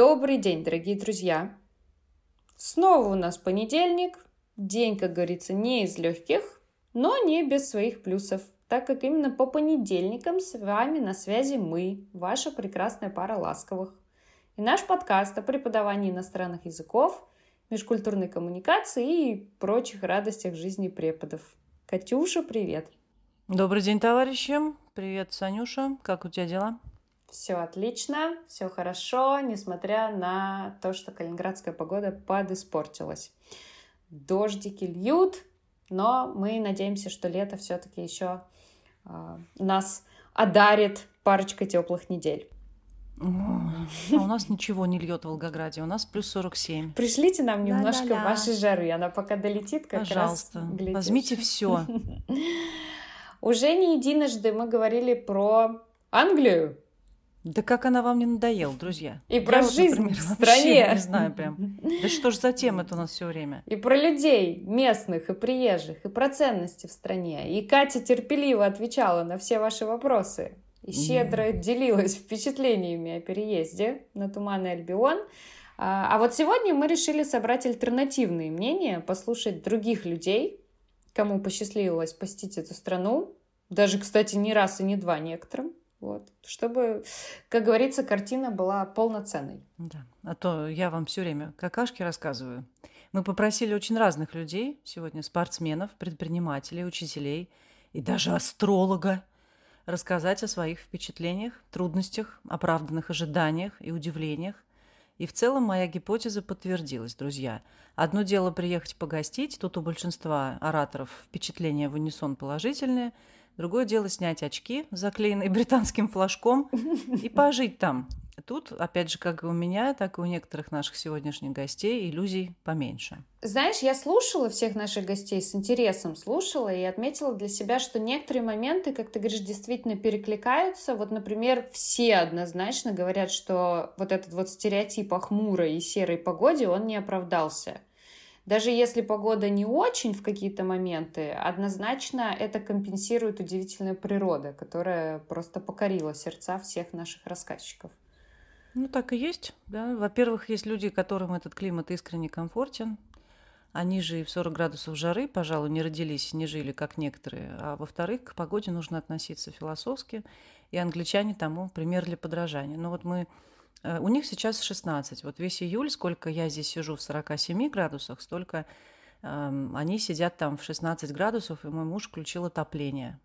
Добрый день, дорогие друзья! Снова у нас понедельник. День, как говорится, не из легких, но не без своих плюсов, так как именно по понедельникам с вами на связи мы, ваша прекрасная пара ласковых. И наш подкаст о преподавании иностранных языков, межкультурной коммуникации и прочих радостях жизни преподов. Катюша, привет! Добрый день, товарищи! Привет, Санюша! Как у тебя дела? Все отлично, все хорошо, несмотря на то, что калининградская погода подиспортилась. Дождики льют, но мы надеемся, что лето все-таки еще э, нас одарит парочкой теплых недель. А у нас ничего не льет в Волгограде, у нас плюс 47. Пришлите нам немножко Ла-ла-ла. вашей жары, она пока долетит как Пожалуйста, раз глядишь. возьмите все. Уже не единожды мы говорили про Англию, да как она вам не надоела, друзья? И про вот, жизнь например, в стране. Не знаю прям. Да что ж за тема это у нас все время? И про людей местных и приезжих, и про ценности в стране. И Катя терпеливо отвечала на все ваши вопросы. И щедро mm. делилась впечатлениями о переезде на Туманный Альбион. А, а вот сегодня мы решили собрать альтернативные мнения, послушать других людей, кому посчастливилось посетить эту страну. Даже, кстати, не раз и не два некоторым. Вот. Чтобы, как говорится, картина была полноценной. Да. А то я вам все время какашки рассказываю. Мы попросили очень разных людей сегодня, спортсменов, предпринимателей, учителей и даже астролога, рассказать о своих впечатлениях, трудностях, оправданных ожиданиях и удивлениях. И в целом моя гипотеза подтвердилась, друзья. Одно дело приехать погостить, тут у большинства ораторов впечатления в унисон положительные – Другое дело снять очки, заклеенные британским флажком, и пожить там. Тут, опять же, как и у меня, так и у некоторых наших сегодняшних гостей, иллюзий поменьше. Знаешь, я слушала всех наших гостей с интересом, слушала и отметила для себя, что некоторые моменты, как ты говоришь, действительно перекликаются. Вот, например, все однозначно говорят, что вот этот вот стереотип о хмурой и серой погоде, он не оправдался. Даже если погода не очень в какие-то моменты, однозначно это компенсирует удивительная природа, которая просто покорила сердца всех наших рассказчиков. Ну, так и есть, да. Во-первых, есть люди, которым этот климат искренне комфортен. Они же и в 40 градусов жары, пожалуй, не родились, не жили, как некоторые. А во-вторых, к погоде нужно относиться философски, и англичане тому пример для подражания. Но вот мы у них сейчас 16. Вот весь июль, сколько я здесь сижу в 47 градусах, столько э, они сидят там в 16 градусов, и мой муж включил отопление.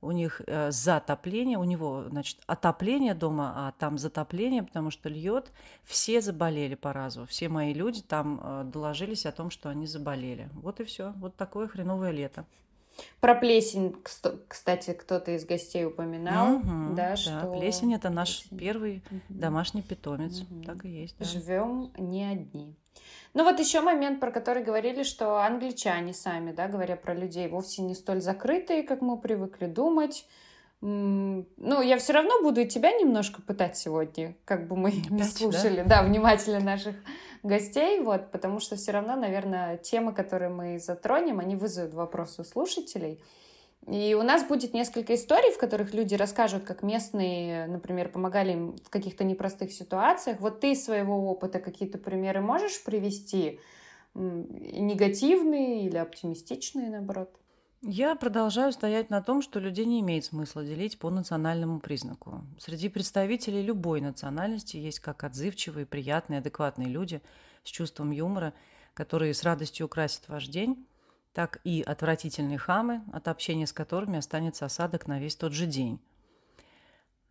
У них э, затопление, у него, значит, отопление дома, а там затопление, потому что льет. Все заболели по разу. Все мои люди там э, доложились о том, что они заболели. Вот и все. Вот такое хреновое лето. Про плесень, кстати, кто-то из гостей упоминал, угу, да, да, что плесень это наш плесень. первый угу. домашний питомец, угу. так и есть. Да. Живем не одни. Ну вот еще момент, про который говорили, что англичане сами, да, говоря про людей, вовсе не столь закрытые, как мы привыкли думать. Ну, я все равно буду и тебя немножко пытать сегодня, как бы мы Опять, не слушали, да? да, внимательно наших гостей, вот, потому что все равно, наверное, темы, которые мы затронем, они вызовут вопросы у слушателей. И у нас будет несколько историй, в которых люди расскажут, как местные, например, помогали им в каких-то непростых ситуациях. Вот ты из своего опыта какие-то примеры можешь привести? Негативные или оптимистичные, наоборот? Я продолжаю стоять на том, что людей не имеет смысла делить по национальному признаку. Среди представителей любой национальности есть как отзывчивые, приятные, адекватные люди с чувством юмора, которые с радостью украсят ваш день, так и отвратительные хамы, от общения с которыми останется осадок на весь тот же день.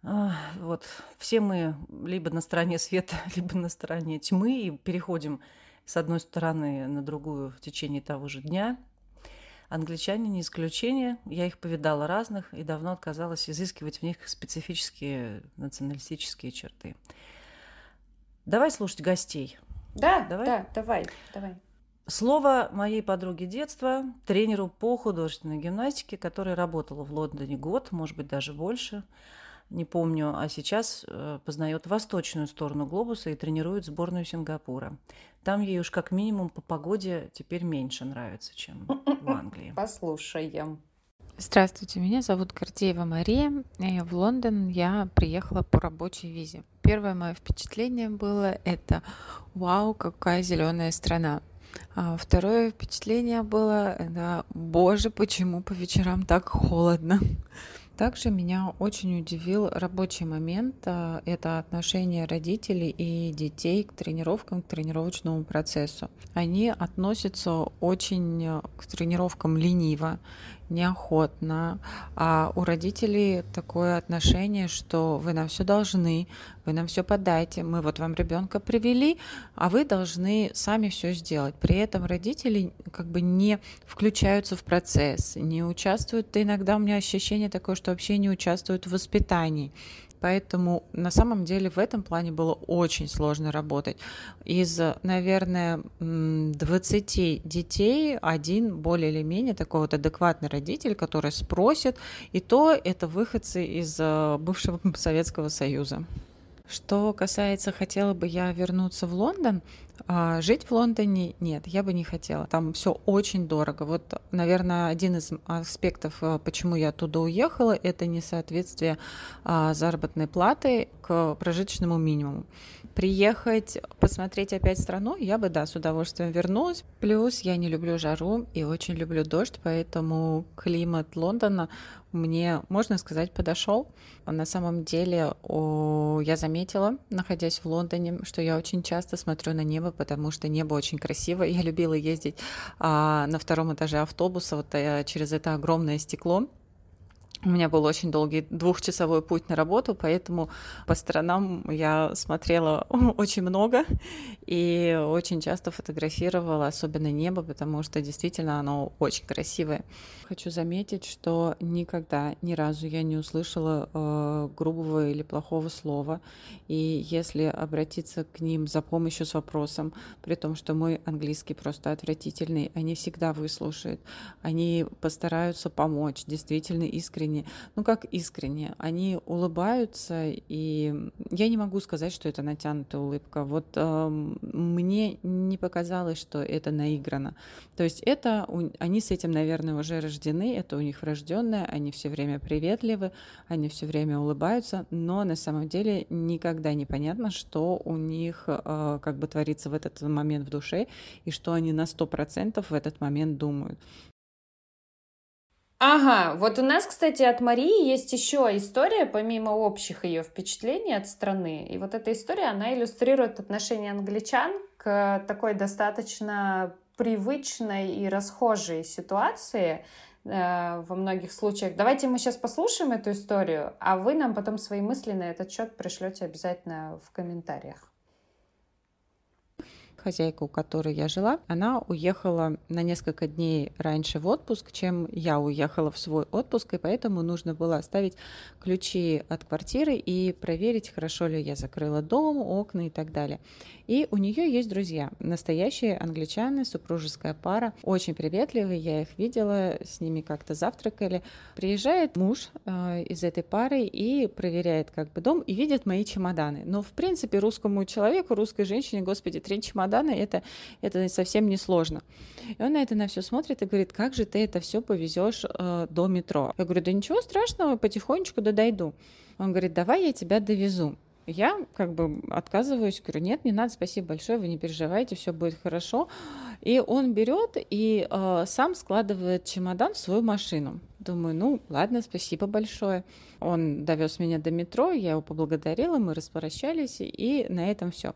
Вот все мы либо на стороне света, либо на стороне тьмы и переходим с одной стороны на другую в течение того же дня – Англичане не исключение. Я их повидала разных и давно отказалась изыскивать в них специфические националистические черты. Давай слушать гостей. Да, давай? да, давай, давай. Слово моей подруги детства, тренеру по художественной гимнастике, которая работала в Лондоне год, может быть, даже больше не помню, а сейчас э, познает восточную сторону глобуса и тренирует сборную Сингапура. Там ей уж как минимум по погоде теперь меньше нравится, чем в Англии. Послушаем. Здравствуйте, меня зовут Гордеева Мария. И в Лондон я приехала по рабочей визе. Первое мое впечатление было это «Вау, какая зеленая страна!» а Второе впечатление было это «Боже, почему по вечерам так холодно?» Также меня очень удивил рабочий момент. А, это отношение родителей и детей к тренировкам, к тренировочному процессу. Они относятся очень э, к тренировкам лениво неохотно, а у родителей такое отношение, что вы нам все должны, вы нам все подайте, мы вот вам ребенка привели, а вы должны сами все сделать. При этом родители как бы не включаются в процесс, не участвуют. Иногда у меня ощущение такое, что вообще не участвуют в воспитании. Поэтому на самом деле в этом плане было очень сложно работать. Из, наверное, 20 детей один более или менее такой вот адекватный родитель, который спросит, и то это выходцы из э, бывшего Советского Союза. Что касается, хотела бы я вернуться в Лондон, а жить в Лондоне нет, я бы не хотела. Там все очень дорого. Вот, наверное, один из аспектов, э, почему я оттуда уехала, это несоответствие а, заработной платы к прожиточному минимуму. Приехать, посмотреть опять страну, я бы, да, с удовольствием вернулась. Плюс я не люблю жару и очень люблю дождь, поэтому климат Лондона мне, можно сказать, подошел. На самом деле я заметила, находясь в Лондоне, что я очень часто смотрю на небо, потому что небо очень красиво. Я любила ездить а, на втором этаже автобуса вот э, через это огромное стекло у меня был очень долгий двухчасовой путь на работу, поэтому по сторонам я смотрела очень много и очень часто фотографировала, особенно небо, потому что действительно оно очень красивое. Хочу заметить, что никогда, ни разу я не услышала э, грубого или плохого слова, и если обратиться к ним за помощью с вопросом, при том, что мой английский просто отвратительный, они всегда выслушают, они постараются помочь, действительно искренне искренне. Ну как искренне? Они улыбаются, и я не могу сказать, что это натянутая улыбка. Вот э, мне не показалось, что это наиграно. То есть это они с этим, наверное, уже рождены, это у них врожденное, они все время приветливы, они все время улыбаются, но на самом деле никогда не понятно, что у них э, как бы творится в этот момент в душе и что они на сто процентов в этот момент думают. Ага, вот у нас, кстати, от Марии есть еще история, помимо общих ее впечатлений от страны. И вот эта история, она иллюстрирует отношение англичан к такой достаточно привычной и расхожей ситуации э, во многих случаях. Давайте мы сейчас послушаем эту историю, а вы нам потом свои мысли на этот счет пришлете обязательно в комментариях хозяйка, у которой я жила, она уехала на несколько дней раньше в отпуск, чем я уехала в свой отпуск, и поэтому нужно было оставить ключи от квартиры и проверить, хорошо ли я закрыла дом, окна и так далее. И у нее есть друзья, настоящие англичане, супружеская пара, очень приветливые, я их видела, с ними как-то завтракали. Приезжает муж э, из этой пары и проверяет как бы дом и видит мои чемоданы. Но в принципе русскому человеку, русской женщине, господи, три чемодана это, это совсем не сложно. И он на это на все смотрит и говорит, как же ты это все повезешь э, до метро? Я говорю, да ничего страшного, потихонечку да дойду. Он говорит, давай я тебя довезу. Я как бы отказываюсь, говорю, нет, не надо, спасибо большое, вы не переживайте, все будет хорошо. И он берет и э, сам складывает чемодан в свою машину. Думаю, ну ладно, спасибо большое. Он довез меня до метро, я его поблагодарила, мы распрощались, и на этом все.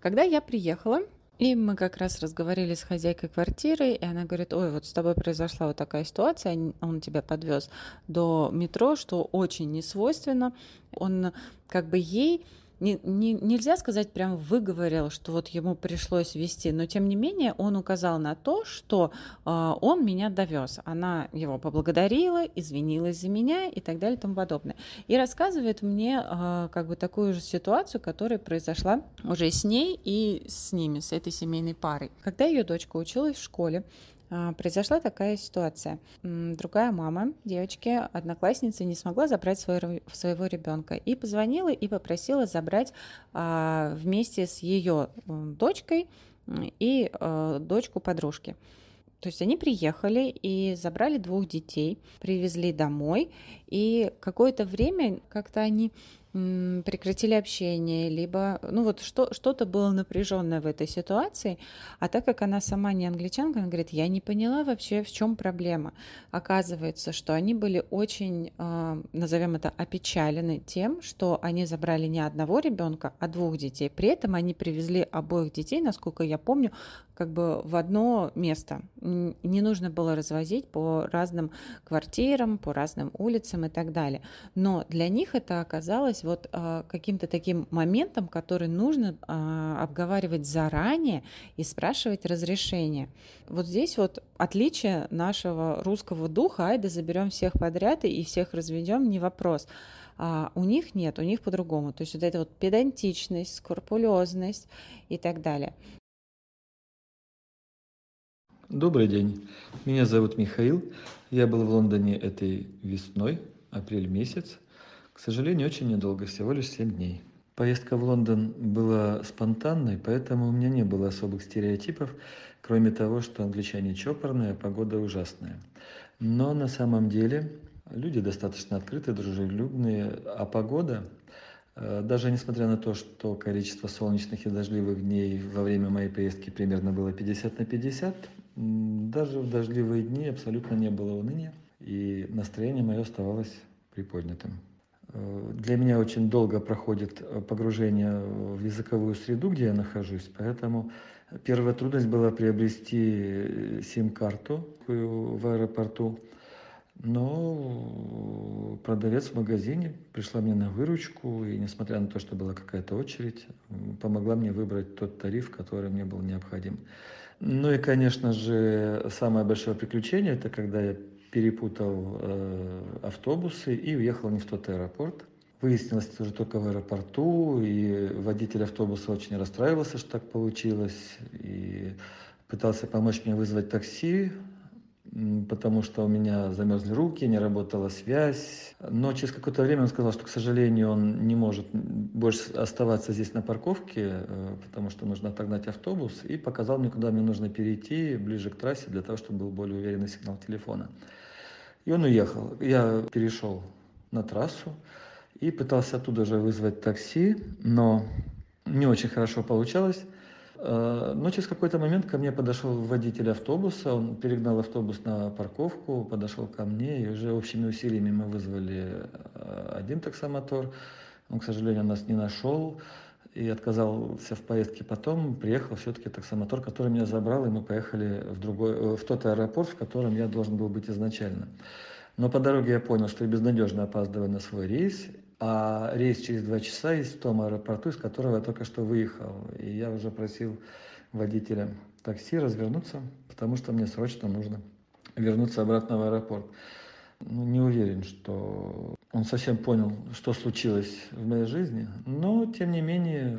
Когда я приехала, и мы как раз разговаривали с хозяйкой квартиры, и она говорит, ой, вот с тобой произошла вот такая ситуация, он тебя подвез до метро, что очень несвойственно. Он как бы ей не, не, нельзя сказать, прям выговорил, что вот ему пришлось вести, но тем не менее он указал на то, что э, он меня довез. Она его поблагодарила, извинилась за меня и так далее и тому подобное. И рассказывает мне э, как бы такую же ситуацию, которая произошла уже с ней и с ними, с этой семейной парой. Когда ее дочка училась в школе, произошла такая ситуация. Другая мама девочки, одноклассницы, не смогла забрать своего, своего ребенка и позвонила и попросила забрать а, вместе с ее дочкой и а, дочку подружки. То есть они приехали и забрали двух детей, привезли домой, и какое-то время как-то они прекратили общение, либо, ну вот что, что-то было напряженное в этой ситуации, а так как она сама не англичанка, она говорит, я не поняла вообще, в чем проблема. Оказывается, что они были очень, э, назовем это, опечалены тем, что они забрали не одного ребенка, а двух детей. При этом они привезли обоих детей, насколько я помню, как бы в одно место. Не нужно было развозить по разным квартирам, по разным улицам и так далее. Но для них это оказалось вот а, каким-то таким моментом, который нужно а, обговаривать заранее и спрашивать разрешение. Вот здесь вот отличие нашего русского духа, айда заберем всех подряд и всех разведем, не вопрос. А у них нет, у них по-другому. То есть вот эта вот педантичность, скрупулезность и так далее. Добрый день. Меня зовут Михаил. Я был в Лондоне этой весной, апрель месяц. К сожалению, очень недолго, всего лишь 7 дней. Поездка в Лондон была спонтанной, поэтому у меня не было особых стереотипов, кроме того, что англичане чопорные, а погода ужасная. Но на самом деле люди достаточно открытые, дружелюбные, а погода, э, даже несмотря на то, что количество солнечных и дождливых дней во время моей поездки примерно было 50 на 50, даже в дождливые дни абсолютно не было уныния, и настроение мое оставалось приподнятым. Э, для меня очень долго проходит э, погружение в языковую среду, где я нахожусь, поэтому первая трудность была приобрести э, сим-карту в аэропорту. Но продавец в магазине пришла мне на выручку, и несмотря на то, что была какая-то очередь, помогла мне выбрать тот тариф, который мне был необходим. Ну и, конечно же, самое большое приключение, это когда я перепутал э, автобусы и уехал не в тот аэропорт. Выяснилось это уже только в аэропорту, и водитель автобуса очень расстраивался, что так получилось, и пытался помочь мне вызвать такси, потому что у меня замерзли руки, не работала связь. Но через какое-то время он сказал, что, к сожалению, он не может больше оставаться здесь на парковке, э, потому что нужно отогнать автобус, и показал мне, куда мне нужно перейти ближе к трассе для того, чтобы был более уверенный сигнал телефона. И он уехал. Я перешел на трассу и пытался оттуда же вызвать такси, но не очень хорошо получалось. Э, но через какой-то момент ко мне подошел водитель автобуса, он перегнал автобус на парковку, подошел ко мне, и уже общими усилиями мы вызвали э, один таксомотор. Он, к сожалению, нас не нашел и отказался в поездке потом. Приехал все-таки таксомотор, который меня забрал, и мы поехали в, другой, э, в тот аэропорт, в котором я должен был быть изначально. Но по дороге я понял, что я безнадежно опаздываю на свой рейс, а рейс через два часа есть в том аэропорту, из которого я только что выехал. И я уже просил водителя такси развернуться, потому что мне срочно нужно вернуться обратно в аэропорт. Ну, не уверен, что он совсем понял, что случилось в моей жизни, но, тем не менее,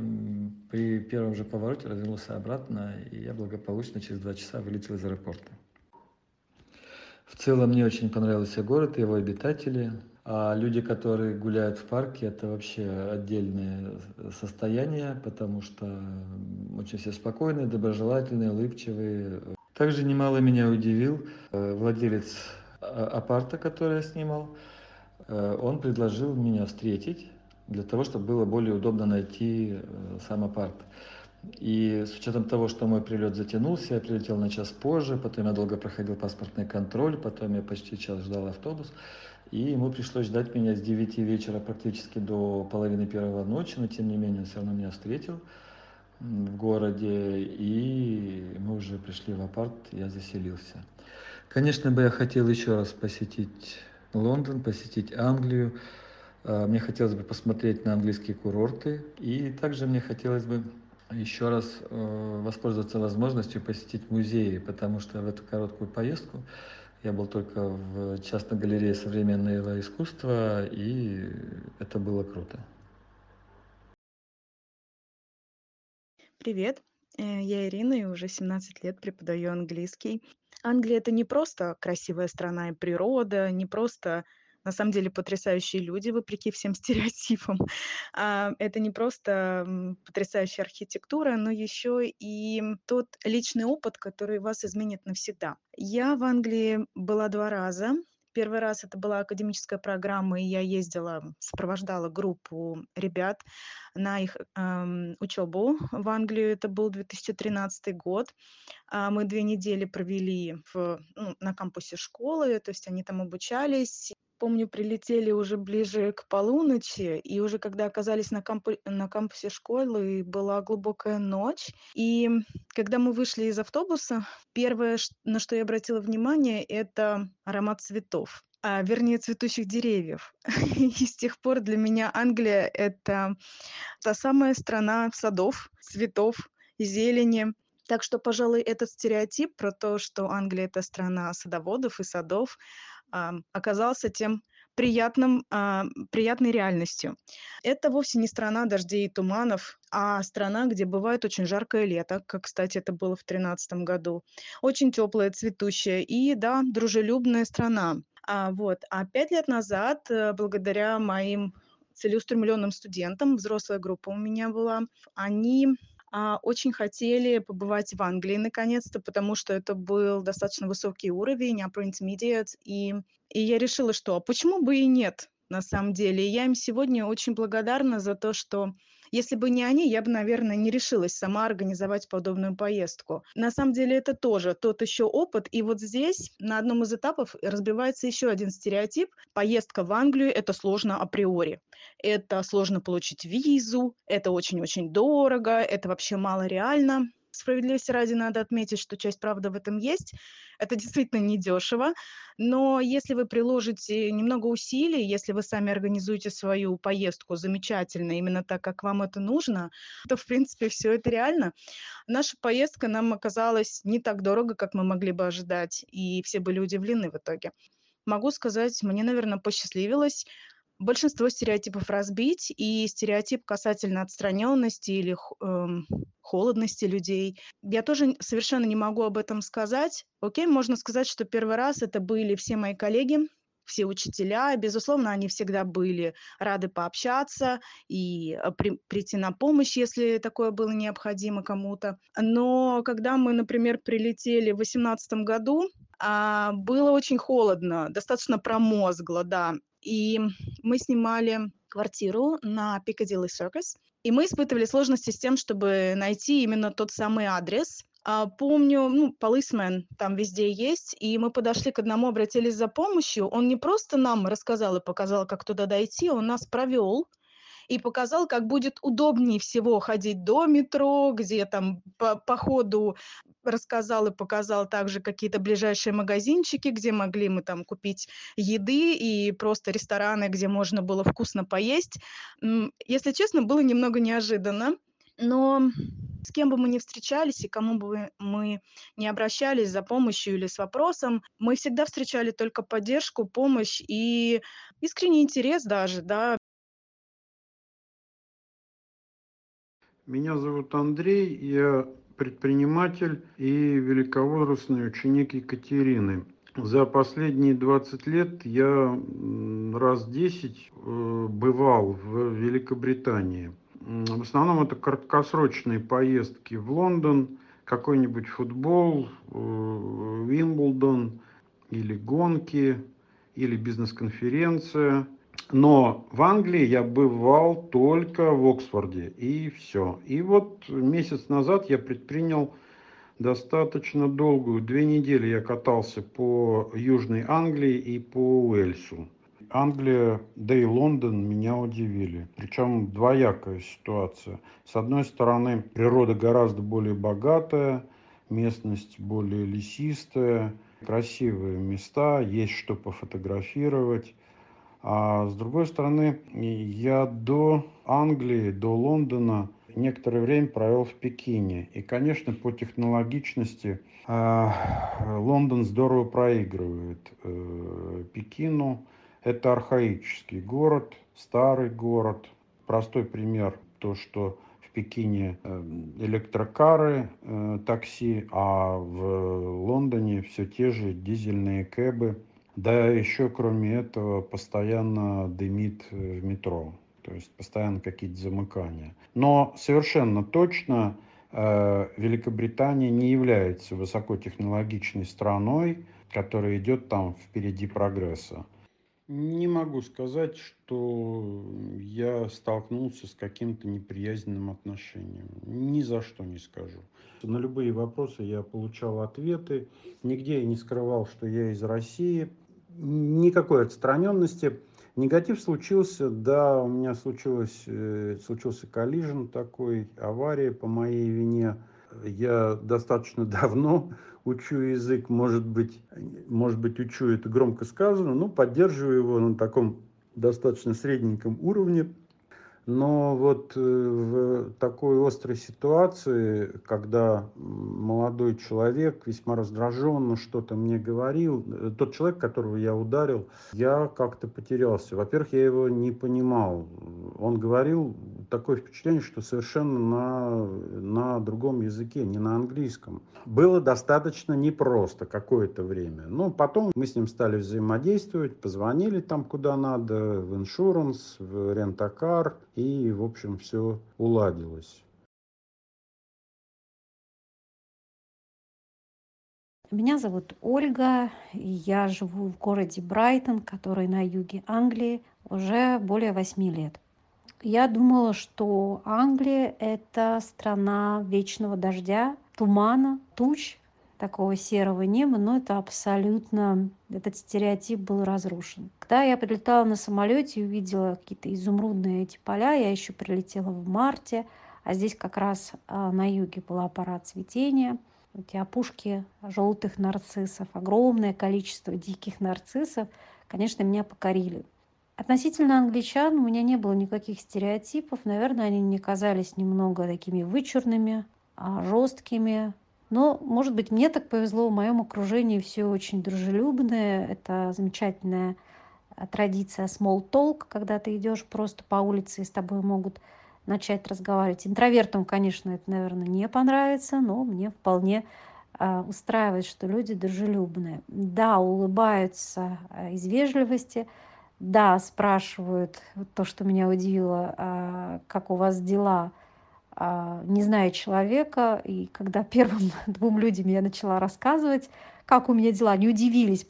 при первом же повороте развернулся обратно, и я благополучно через два часа вылетел из аэропорта. В целом мне очень понравился город, его обитатели. А люди, которые гуляют в парке, это вообще отдельное состояние, потому что очень все спокойные, доброжелательные, улыбчивые. Также немало меня удивил э, владелец а, апарта, который я снимал. Э, он предложил меня встретить для того, чтобы было более удобно найти э, сам апарт. И с учетом того, что мой прилет затянулся, я прилетел на час позже, потом я долго проходил паспортный контроль, потом я почти час ждал автобус. И ему пришлось ждать меня с 9 вечера практически до половины первого ночи, но тем не менее он все равно меня встретил в городе, и мы уже пришли в апарт, я заселился. Конечно бы я хотел еще раз посетить Лондон, посетить Англию, а, мне хотелось бы посмотреть на английские курорты, и также мне хотелось бы еще раз э, воспользоваться возможностью посетить музеи, потому что в эту короткую поездку я был только в частной галерее современного искусства, и это было круто. Привет, э, я Ирина, и уже 17 лет преподаю английский. Англия это не просто красивая страна и природа, не просто на самом деле потрясающие люди, вопреки всем стереотипам. А, это не просто потрясающая архитектура, но еще и тот личный опыт, который вас изменит навсегда. Я в Англии была два раза. Первый раз это была академическая программа, и я ездила, сопровождала группу ребят на их эм, учебу в Англию. Это был 2013 год. А мы две недели провели в, ну, на кампусе школы, то есть они там обучались. Помню, прилетели уже ближе к полуночи, и уже когда оказались на, кампу- на кампусе школы, была глубокая ночь. И когда мы вышли из автобуса, первое, на что я обратила внимание, это аромат цветов а, вернее, цветущих деревьев. И с тех пор для меня Англия — это та самая страна садов, цветов, зелени. Так что, пожалуй, этот стереотип про то, что Англия — это страна садоводов и садов, оказался тем приятным, а, приятной реальностью. Это вовсе не страна дождей и туманов, а страна, где бывает очень жаркое лето, как, кстати, это было в 2013 году. Очень теплая, цветущая и, да, дружелюбная страна. А, вот. А пять лет назад, э, благодаря моим целеустремленным студентам, взрослая группа у меня была, они а, очень хотели побывать в Англии наконец-то, потому что это был достаточно высокий уровень, upper intermediate, и, и я решила, что а почему бы и нет, на самом деле. И я им сегодня очень благодарна за то, что если бы не они, я бы, наверное, не решилась сама организовать подобную поездку. На самом деле это тоже тот еще опыт. И вот здесь на одном из этапов разбивается еще один стереотип. Поездка в Англию – это сложно априори. Это сложно получить визу, это очень-очень дорого, это вообще мало реально справедливости ради надо отметить, что часть правды в этом есть. Это действительно недешево, но если вы приложите немного усилий, если вы сами организуете свою поездку замечательно, именно так, как вам это нужно, то, в принципе, все это реально. Наша поездка нам оказалась не так дорого, как мы могли бы ожидать, и все были удивлены в итоге. Могу сказать, мне, наверное, посчастливилось большинство стереотипов разбить, и стереотип касательно отстраненности или эм, холодности людей. Я тоже совершенно не могу об этом сказать. Окей, можно сказать, что первый раз это были все мои коллеги, все учителя. Безусловно, они всегда были рады пообщаться и э, при, прийти на помощь, если такое было необходимо кому-то. Но когда мы, например, прилетели в 2018 году, а, было очень холодно, достаточно промозгло, да. И мы снимали квартиру на Piccadilly Circus, и мы испытывали сложности с тем, чтобы найти именно тот самый адрес. А, помню, ну, полисмен там везде есть, и мы подошли к одному, обратились за помощью. Он не просто нам рассказал и показал, как туда дойти, он нас провел и показал, как будет удобнее всего ходить до метро, где там по, по ходу рассказал и показал также какие-то ближайшие магазинчики, где могли мы там купить еды и просто рестораны, где можно было вкусно поесть. Если честно, было немного неожиданно, но с кем бы мы ни встречались и кому бы мы не обращались за помощью или с вопросом, мы всегда встречали только поддержку, помощь и искренний интерес даже, да, Меня зовут Андрей, я предприниматель и великовозрастный ученик Екатерины. За последние 20 лет я раз 10 э, бывал в Великобритании. В основном это краткосрочные поездки в Лондон, какой-нибудь футбол, э, Вимблдон или гонки, или бизнес-конференция – но в Англии я бывал только в Оксфорде, и все. И вот месяц назад я предпринял достаточно долгую, две недели я катался по Южной Англии и по Уэльсу. Англия, да и Лондон меня удивили. Причем двоякая ситуация. С одной стороны, природа гораздо более богатая, местность более лесистая, красивые места, есть что пофотографировать. А с другой стороны, я до Англии, до Лондона некоторое время провел в Пекине. И, конечно, по технологичности э, Лондон здорово проигрывает э, Пекину. Это архаический город, старый город. Простой пример, то, что в Пекине э, электрокары, э, такси, а в Лондоне все те же дизельные кэбы Да, еще кроме этого постоянно дымит в метро, то есть постоянно какие-то замыкания. Но совершенно точно э, Великобритания не является высокотехнологичной страной, которая идет там впереди прогресса. Не могу сказать, что я столкнулся с каким-то неприязненным отношением. Ни за что не скажу. На любые вопросы я получал ответы. Нигде я не скрывал, что я из России. Никакой отстраненности. Негатив случился, да, у меня случилось, э, случился коллижен такой, авария по моей вине. Я достаточно давно учу язык, может быть, может быть, учу это громко сказано, но поддерживаю его на таком достаточно средненьком уровне. Но вот э, в такой острой ситуации, когда молодой человек весьма раздраженно что-то мне говорил, э, тот человек, которого я ударил, я как-то потерялся. Во-первых, я его не понимал. Он говорил такое впечатление, что совершенно на, на другом языке, не на английском. Было достаточно непросто какое-то время. Но потом мы с ним стали взаимодействовать, позвонили там куда надо, в иншуранс, в рентакар, и, в общем, все уладилось. Меня зовут Ольга, я живу в городе Брайтон, который на юге Англии, уже более восьми лет. Я думала, что Англия – это страна вечного дождя, тумана, туч, такого серого неба, но это абсолютно, этот стереотип был разрушен. Когда я прилетала на самолете и увидела какие-то изумрудные эти поля, я еще прилетела в марте, а здесь как раз а, на юге была пора цветения, эти опушки желтых нарциссов, огромное количество диких нарциссов, конечно, меня покорили. Относительно англичан у меня не было никаких стереотипов. Наверное, они мне казались немного такими вычурными, а, жесткими, но, может быть, мне так повезло, в моем окружении все очень дружелюбное. Это замечательная э, традиция small talk, когда ты идешь просто по улице и с тобой могут начать разговаривать. Интровертам, конечно, это, наверное, не понравится, но мне вполне э, устраивает, что люди дружелюбные. Да, улыбаются э, из вежливости, да, спрашивают то, что меня удивило, как у вас дела – а, не зная человека. И когда первым двум людям я начала рассказывать, как у меня дела, они удивились.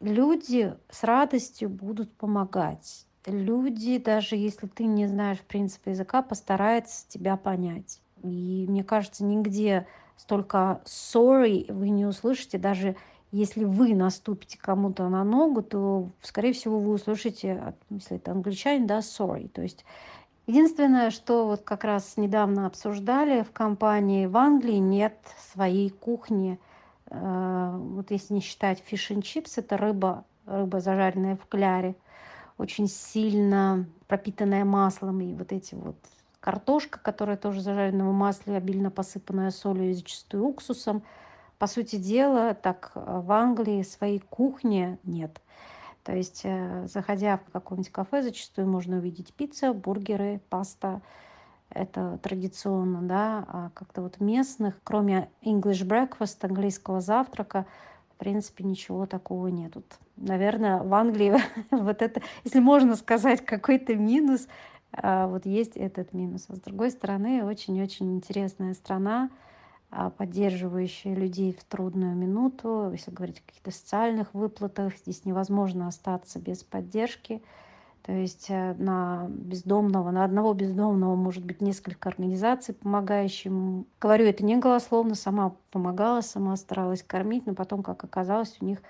Люди с радостью будут помогать. Люди, даже если ты не знаешь в принципе языка, постараются тебя понять. И мне кажется, нигде столько sorry вы не услышите, даже если вы наступите кому-то на ногу, то, скорее всего, вы услышите, если это англичанин, да, sorry. То есть Единственное, что вот как раз недавно обсуждали в компании в Англии нет своей кухни. Э, вот если не считать фиш чипс, это рыба, рыба зажаренная в кляре, очень сильно пропитанная маслом и вот эти вот картошка, которая тоже зажарена в масле, обильно посыпанная солью и зачастую уксусом. По сути дела, так э, в Англии своей кухни нет. То есть, э, заходя в какое-нибудь кафе, зачастую можно увидеть пицца, бургеры, паста. Это традиционно, да, а как-то вот местных, кроме English breakfast, английского завтрака, в принципе, ничего такого нет. Вот, наверное, в Англии вот это, если можно сказать, какой-то минус, а, вот есть этот минус. А с другой стороны, очень-очень интересная страна, а, поддерживающие людей в трудную минуту. Если говорить о каких-то социальных выплатах, здесь невозможно остаться без поддержки. То есть э, на бездомного, на одного бездомного может быть несколько организаций, помогающих. Говорю это не голословно, сама помогала, сама старалась кормить, но потом, как оказалось, у них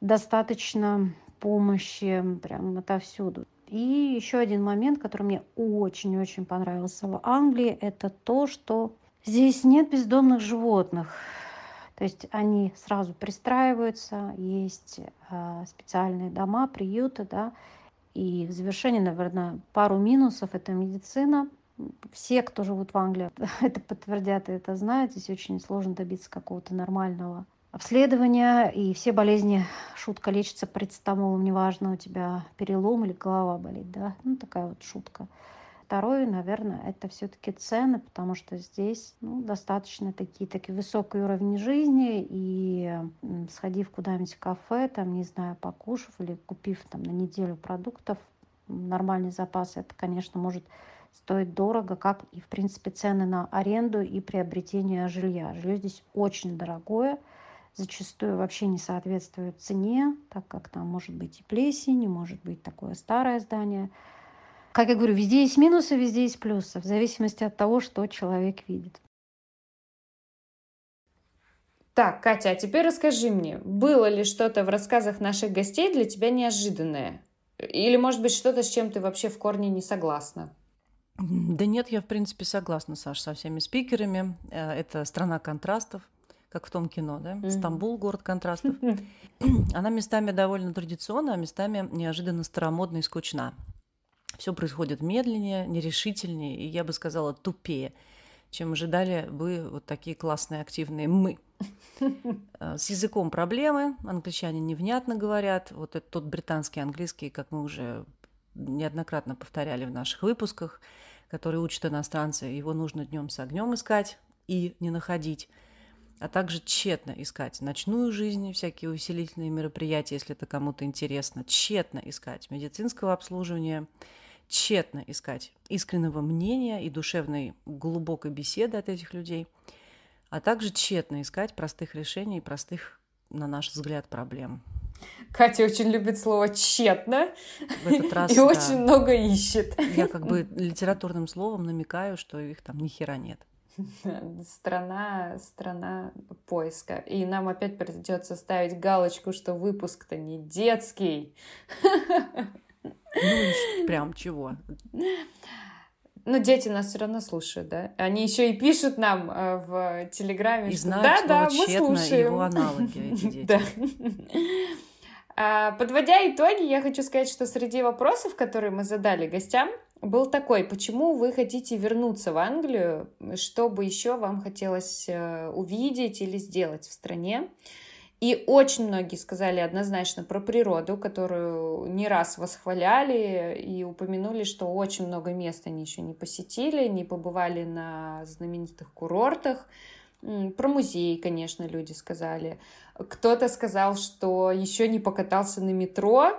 достаточно помощи прям отовсюду. И еще один момент, который мне очень-очень понравился в Англии, это то, что Здесь нет бездомных животных. То есть они сразу пристраиваются, есть э, специальные дома, приюты, да. И в завершение, наверное, пару минусов – это медицина. Все, кто живут в Англии, это подтвердят и это знают. Здесь очень сложно добиться какого-то нормального обследования. И все болезни, шутка, лечится парацетамолом, неважно, у тебя перелом или голова болит, да. Ну, такая вот шутка. Второе, наверное, это все-таки цены, потому что здесь ну, достаточно такие, такие высокий уровень жизни, и сходив куда-нибудь в кафе, там, не знаю, покушав или купив там на неделю продуктов, нормальный запас, это, конечно, может стоить дорого, как и, в принципе, цены на аренду и приобретение жилья. Жилье здесь очень дорогое, зачастую вообще не соответствует цене, так как там может быть и плесень, может быть такое старое здание. Как я говорю, везде есть минусы, везде есть плюсы, в зависимости от того, что человек видит. Так, Катя, а теперь расскажи мне, было ли что-то в рассказах наших гостей для тебя неожиданное? Или, может быть, что-то, с чем ты вообще в корне не согласна? Да нет, я, в принципе, согласна, Саша, со всеми спикерами. Э, это страна контрастов, как в том кино, да? Mm-hmm. Стамбул, город контрастов. Она местами довольно традиционна, а местами неожиданно старомодна и скучна. Все происходит медленнее, нерешительнее, и я бы сказала, тупее, чем ожидали бы вот такие классные, активные мы. Э, с языком проблемы, англичане невнятно говорят. Вот этот тот британский английский, как мы уже неоднократно повторяли в наших выпусках, который учат иностранцы, его нужно днем с огнем искать и не находить, а также тщетно искать ночную жизнь, всякие усилительные мероприятия, если это кому-то интересно, тщетно искать медицинского обслуживания, тщетно искать искреннего мнения и душевной глубокой беседы от этих людей, а также тщетно искать простых решений и простых, на наш взгляд, проблем. Катя очень любит слово «тщетно» в этот раз, и да. очень много ищет. Я как бы литературным словом намекаю, что их там ни хера нет. Страна, страна поиска. И нам опять придется ставить галочку, что выпуск-то не детский. Ну, прям чего? Но дети нас все равно слушают, да? Они еще и пишут нам э, в Телеграме, и что знают да, да, мы слушаем. его аналоги, эти дети. Да. А, подводя итоги, я хочу сказать, что среди вопросов, которые мы задали гостям, был такой, почему вы хотите вернуться в Англию, что бы еще вам хотелось э, увидеть или сделать в стране. И очень многие сказали однозначно про природу, которую не раз восхваляли и упомянули, что очень много мест они еще не посетили, не побывали на знаменитых курортах. Про музей, конечно, люди сказали. Кто-то сказал, что еще не покатался на метро,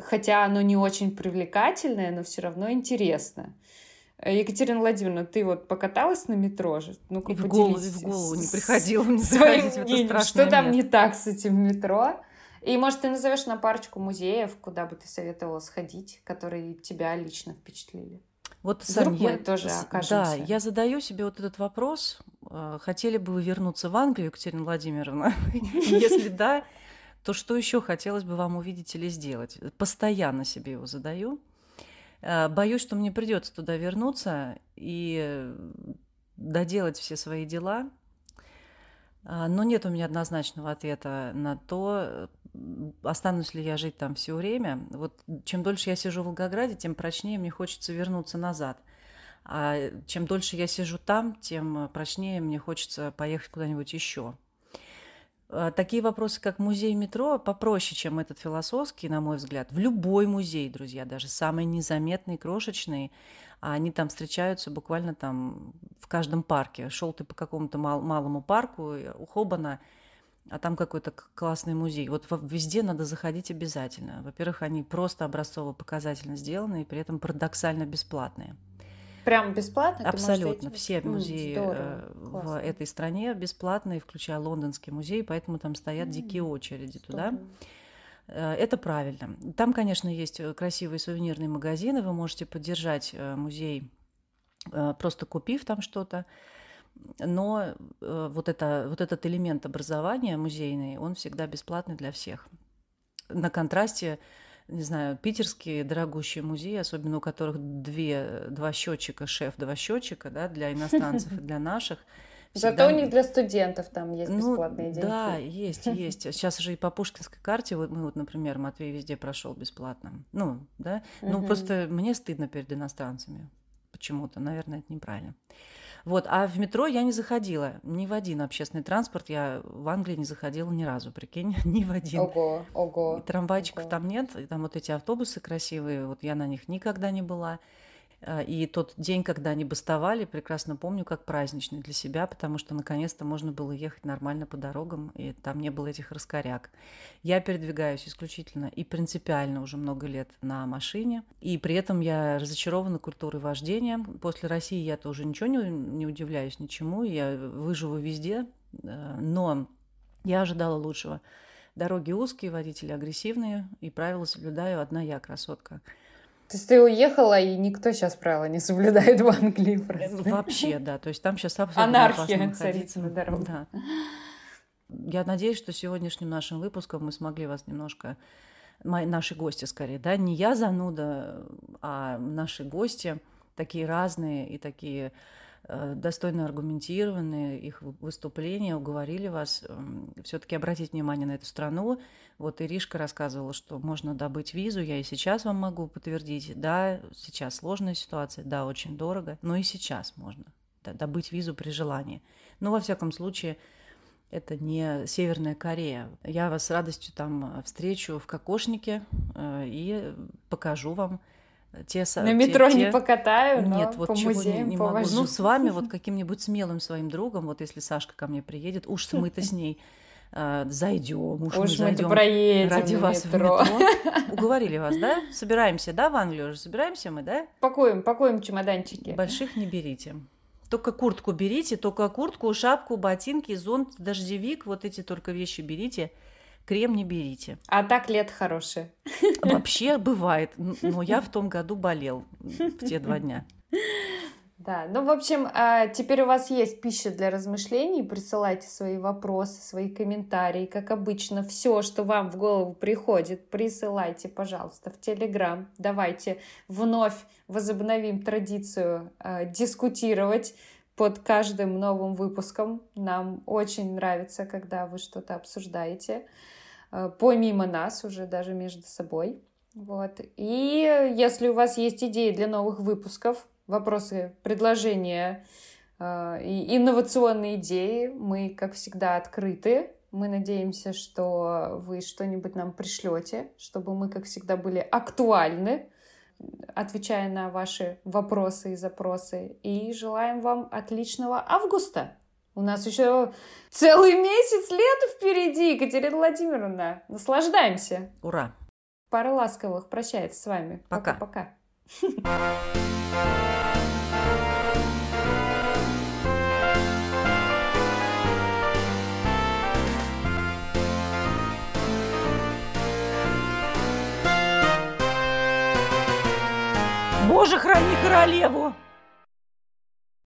хотя оно не очень привлекательное, но все равно интересно. Екатерина Владимировна, ты вот покаталась на метро же? Ну-ка, и в голову, и в голову не приходило мне своим мнением, что там место. не так с этим метро. И, может, ты назовешь на парочку музеев, куда бы ты советовала сходить, которые тебя лично впечатлили? Вот, Сань, я, тоже окажемся. Да, я задаю себе вот этот вопрос. Э, хотели бы вы вернуться в Англию, Екатерина Владимировна? Если да, то что еще хотелось бы вам увидеть или сделать? Постоянно себе его задаю. Э, боюсь, что мне придется туда вернуться и доделать все свои дела. Э, но нет у меня однозначного ответа на то, останусь ли я жить там все время. Вот чем дольше я сижу в Волгограде, тем прочнее мне хочется вернуться назад. А чем дольше я сижу там, тем прочнее мне хочется поехать куда-нибудь еще. А такие вопросы, как музей метро, попроще, чем этот философский, на мой взгляд. В любой музей, друзья, даже самые незаметные, крошечные, они там встречаются буквально там в каждом парке. Шел ты по какому-то мал- малому парку, у Хобана – а там какой-то классный музей. Вот везде надо заходить обязательно. Во-первых, они просто образцово-показательно сделаны и при этом парадоксально бесплатные. Прям бесплатно? Абсолютно. Все музеи mm, в этой стране бесплатные, включая лондонский музей, поэтому там стоят дикие очереди здорово. туда. Э, это правильно. Там, конечно, есть э, красивые сувенирные магазины. Вы можете поддержать музей, просто купив там что-то но э, вот, это, вот этот элемент образования музейный, он всегда бесплатный для всех. На контрасте, не знаю, питерские дорогущие музеи, особенно у которых две, два счетчика, шеф, два счетчика, да, для иностранцев и для наших. Всегда... Зато у них для студентов там есть ну, бесплатные деньги. Да, есть, есть. Сейчас же и по Пушкинской карте, вот мы вот, например, Матвей везде прошел бесплатно. Ну, да. Ну, просто мне стыдно перед иностранцами почему-то. Наверное, это неправильно. Вот, а в метро я не заходила ни в один общественный транспорт. Я в Англии не заходила ни разу, прикинь, ни в один. Ого, ого. И трамвайчиков ого. там нет, и там вот эти автобусы красивые, вот я на них никогда не была. А, и тот день, когда они бастовали, прекрасно помню, как праздничный для себя, потому что наконец-то можно было ехать нормально по дорогам, и там не было этих раскоряк. Я передвигаюсь исключительно и принципиально уже много лет на машине, и при этом я разочарована культурой вождения. После России я-то уже ничего не, не удивляюсь ничему, я выживу везде, э, но я ожидала лучшего. Дороги узкие, водители агрессивные, и правила соблюдаю одна я, красотка. То есть ты уехала, и никто сейчас правила не соблюдает в Англии просто. Вообще, да. То есть там сейчас абсолютно Анархия царится на дорогах. Да. Я надеюсь, что сегодняшним нашим выпуском мы смогли вас немножко мои, наши гости скорее, да, не я зануда, а наши гости такие разные и такие Э, достойно аргументированные их выступления уговорили вас эм, все-таки обратить внимание на эту страну. Вот Иришка рассказывала, что можно добыть визу, я и сейчас вам могу подтвердить. Да, сейчас сложная ситуация, да, очень дорого, но и сейчас можно добыть визу при желании. Но, во всяком случае, это не Северная Корея. Я вас с радостью там встречу в кокошнике э, и покажу вам те, На метро те, не покатаю, но Нет, вот по чего музеям не, не могу. Ну, с вами, вот каким-нибудь смелым своим другом, вот если Сашка ко мне приедет, уж мы-то с ней э, зайдем, уж, уж мы зайдем проедем ради вас метро. в метро. Уговорили вас, да? Собираемся, да, в Англию уже? Собираемся мы, да? Пакуем, пакуем чемоданчики. Больших не берите. Только куртку берите, только куртку, шапку, ботинки, зонт, дождевик, вот эти только вещи берите – крем не берите. А так лет хорошее. Вообще бывает, но я в том году болел в те два дня. Да, ну, в общем, а, теперь у вас есть пища для размышлений. Присылайте свои вопросы, свои комментарии. Как обычно, все, что вам в голову приходит, присылайте, пожалуйста, в Телеграм. Давайте вновь возобновим традицию э, дискутировать под каждым новым выпуском. Нам очень нравится, когда вы что-то обсуждаете. Э, помимо нас уже даже между собой. Вот. И если у вас есть идеи для новых выпусков, вопросы, предложения э, и инновационные идеи, мы, как всегда, открыты. Мы надеемся, что вы что-нибудь нам пришлете, чтобы мы, как всегда, были актуальны, отвечая на ваши вопросы и запросы. И желаем вам отличного августа! У нас еще целый месяц лета впереди, Екатерина Владимировна. Наслаждаемся. Ура. Пара ласковых прощается с вами. Пока. Пока. Боже, храни королеву!